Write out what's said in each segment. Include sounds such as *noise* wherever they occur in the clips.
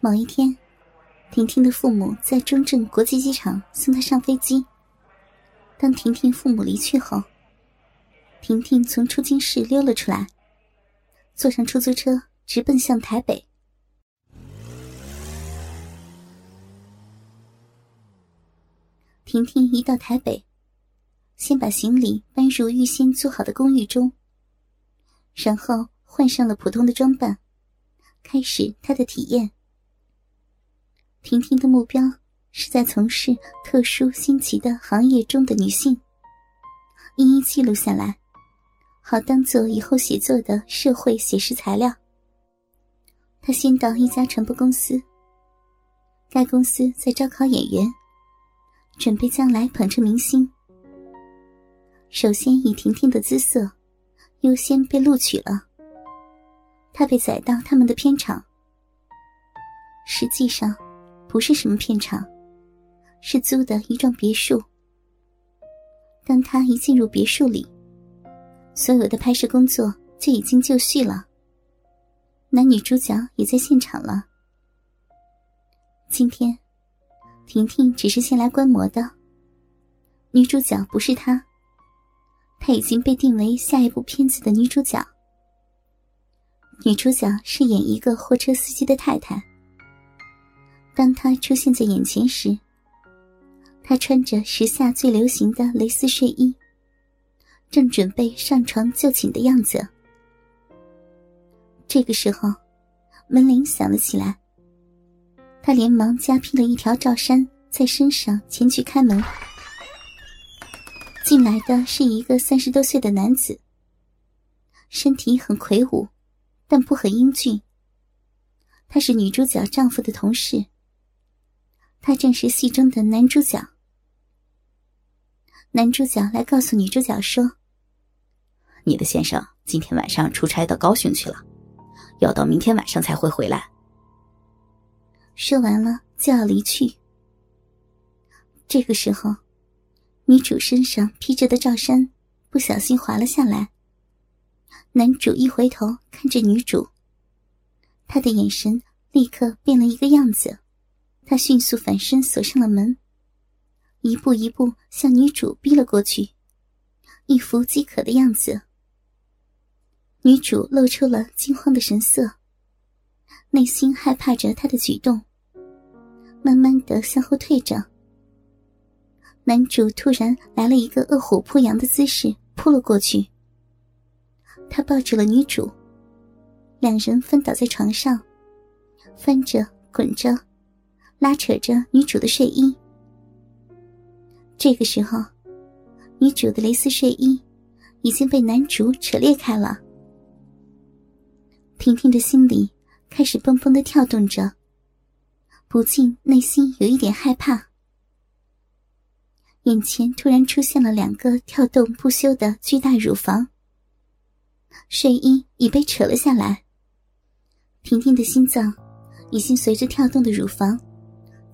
某一天，婷婷的父母在中正国际机场送她上飞机。当婷婷父母离去后，婷婷从出京室溜了出来，坐上出租车，直奔向台北。婷婷一到台北，先把行李搬入预先租好的公寓中，然后换上了普通的装扮，开始她的体验。婷婷的目标是在从事特殊新奇的行业中的女性，一一记录下来，好当做以后写作的社会写实材料。她先到一家传播公司，该公司在招考演员。准备将来捧成明星，首先以婷婷的姿色优先被录取了。她被载到他们的片场，实际上不是什么片场，是租的一幢别墅。当他一进入别墅里，所有的拍摄工作就已经就绪了，男女主角也在现场了。今天。婷婷只是先来观摩的。女主角不是她，她已经被定为下一部片子的女主角。女主角是演一个货车司机的太太。当他出现在眼前时，他穿着时下最流行的蕾丝睡衣，正准备上床就寝的样子。这个时候，门铃响了起来。他连忙加披了一条罩衫在身上，前去开门。进来的是一个三十多岁的男子，身体很魁梧，但不很英俊。他是女主角丈夫的同事，他正是戏中的男主角。男主角来告诉女主角说：“你的先生今天晚上出差到高雄去了，要到明天晚上才会回来。”说完了就要离去。这个时候，女主身上披着的罩衫不小心滑了下来。男主一回头看着女主，他的眼神立刻变了一个样子。他迅速反身锁上了门，一步一步向女主逼了过去，一副饥渴的样子。女主露出了惊慌的神色，内心害怕着他的举动。慢慢的向后退着，男主突然来了一个饿虎扑羊的姿势，扑了过去。他抱住了女主，两人翻倒在床上，翻着滚着，拉扯着女主的睡衣。这个时候，女主的蕾丝睡衣已经被男主扯裂开了。婷婷的心里开始蹦蹦的跳动着。不禁内心有一点害怕，眼前突然出现了两个跳动不休的巨大乳房，睡衣已被扯了下来。婷婷的心脏已经随着跳动的乳房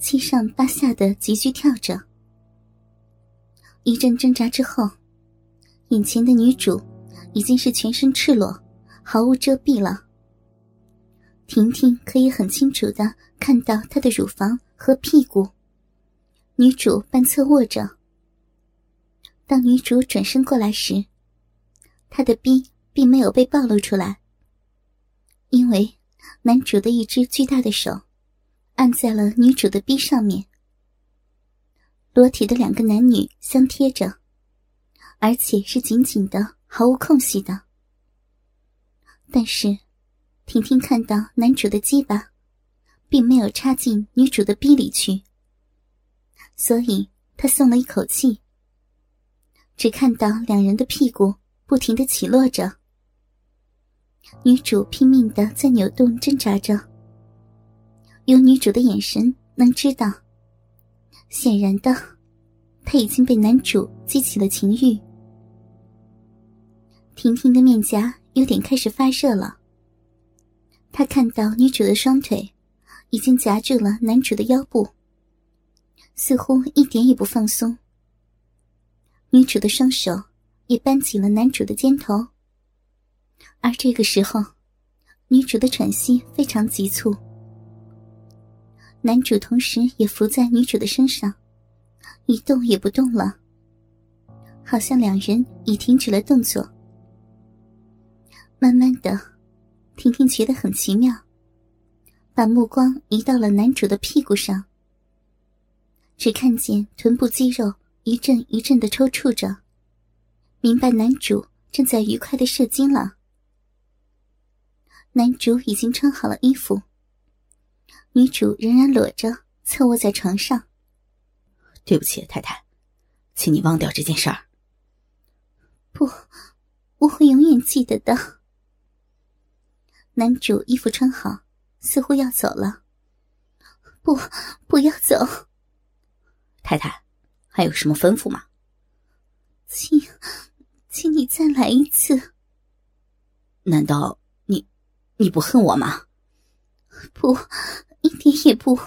七上八下的急剧跳着。一阵挣扎之后，眼前的女主已经是全身赤裸，毫无遮蔽了。婷婷可以很清楚的看到她的乳房和屁股。女主半侧卧着。当女主转身过来时，她的逼并没有被暴露出来，因为男主的一只巨大的手按在了女主的逼上面。裸体的两个男女相贴着，而且是紧紧的，毫无空隙的。但是。婷婷看到男主的鸡巴，并没有插进女主的逼里去，所以她松了一口气。只看到两人的屁股不停的起落着，女主拼命的在扭动挣扎着。有女主的眼神能知道，显然的，她已经被男主激起了情欲。婷婷的面颊有点开始发热了。他看到女主的双腿已经夹住了男主的腰部，似乎一点也不放松。女主的双手也扳紧了男主的肩头，而这个时候，女主的喘息非常急促，男主同时也伏在女主的身上，一动也不动了，好像两人已停止了动作。慢慢的，婷婷觉得很奇妙，把目光移到了男主的屁股上，只看见臀部肌肉一阵一阵的抽搐着，明白男主正在愉快的射精了。男主已经穿好了衣服。女主仍然裸着，侧卧在床上。对不起，太太，请你忘掉这件事儿。不，我会永远记得的。男主衣服穿好，似乎要走了。不，不要走。太太，还有什么吩咐吗？请，请你再来一次。难道你，你不恨我吗？不。一点也不。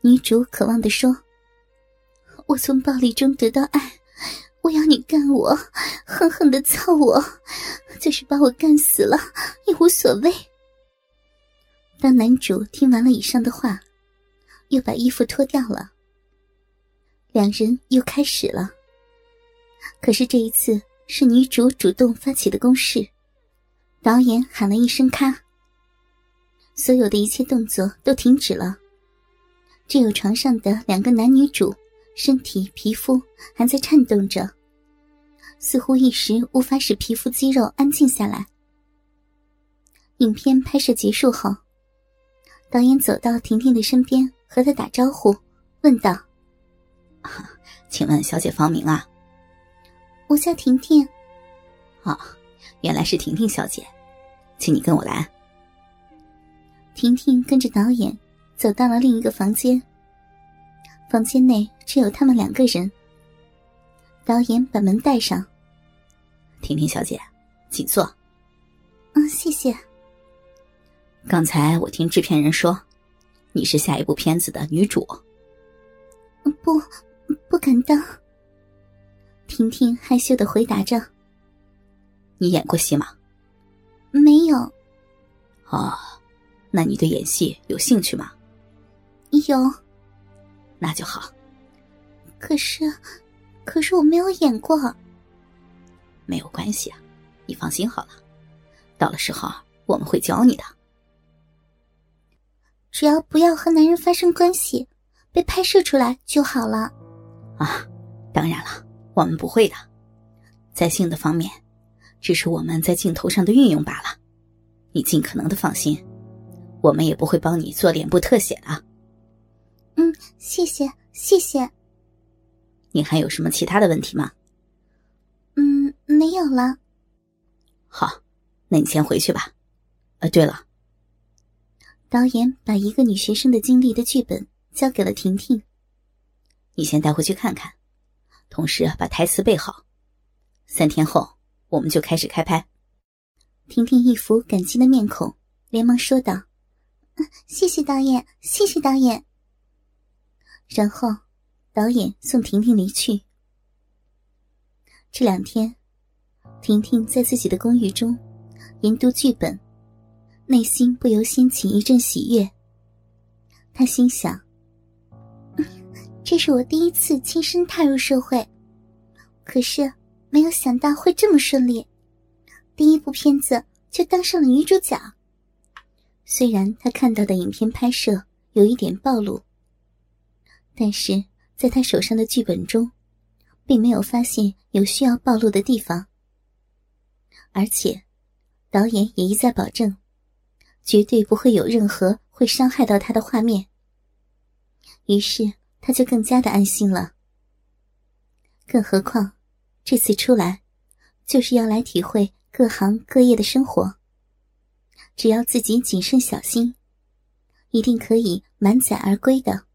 女主渴望的说：“我从暴力中得到爱，我要你干我，狠狠的操我，就是把我干死了也无所谓。”当男主听完了以上的话，又把衣服脱掉了，两人又开始了。可是这一次是女主主动发起的攻势，导演喊了一声“咔”。所有的一切动作都停止了，只有床上的两个男女主身体皮肤还在颤动着，似乎一时无法使皮肤肌肉安静下来。影片拍摄结束后，导演走到婷婷的身边，和她打招呼，问道：“请问小姐芳名啊？”“我叫婷婷。”“哦，原来是婷婷小姐，请你跟我来。”婷婷跟着导演走到了另一个房间。房间内只有他们两个人。导演把门带上。婷婷小姐，请坐。嗯，谢谢。刚才我听制片人说，你是下一部片子的女主。不，不敢当。婷婷害羞的回答着。你演过戏吗？没有。哦。那你对演戏有兴趣吗？有，那就好。可是，可是我没有演过。没有关系啊，你放心好了。到了时候我们会教你的。只要不要和男人发生关系，被拍摄出来就好了。啊，当然了，我们不会的。在性的方面，只是我们在镜头上的运用罢了。你尽可能的放心。我们也不会帮你做脸部特写的。嗯，谢谢，谢谢。你还有什么其他的问题吗？嗯，没有了。好，那你先回去吧。呃，对了，导演把一个女学生的经历的剧本交给了婷婷，你先带回去看看，同时把台词背好。三天后我们就开始开拍。婷婷一副感激的面孔，连忙说道。谢谢导演，谢谢导演。然后，导演送婷婷离去。这两天，婷婷在自己的公寓中研读剧本，内心不由掀起一阵喜悦。她心想：“ *laughs* 这是我第一次亲身踏入社会，可是没有想到会这么顺利，第一部片子就当上了女主角。”虽然他看到的影片拍摄有一点暴露，但是在他手上的剧本中，并没有发现有需要暴露的地方。而且，导演也一再保证，绝对不会有任何会伤害到他的画面。于是，他就更加的安心了。更何况，这次出来，就是要来体会各行各业的生活。只要自己谨慎小心，一定可以满载而归的。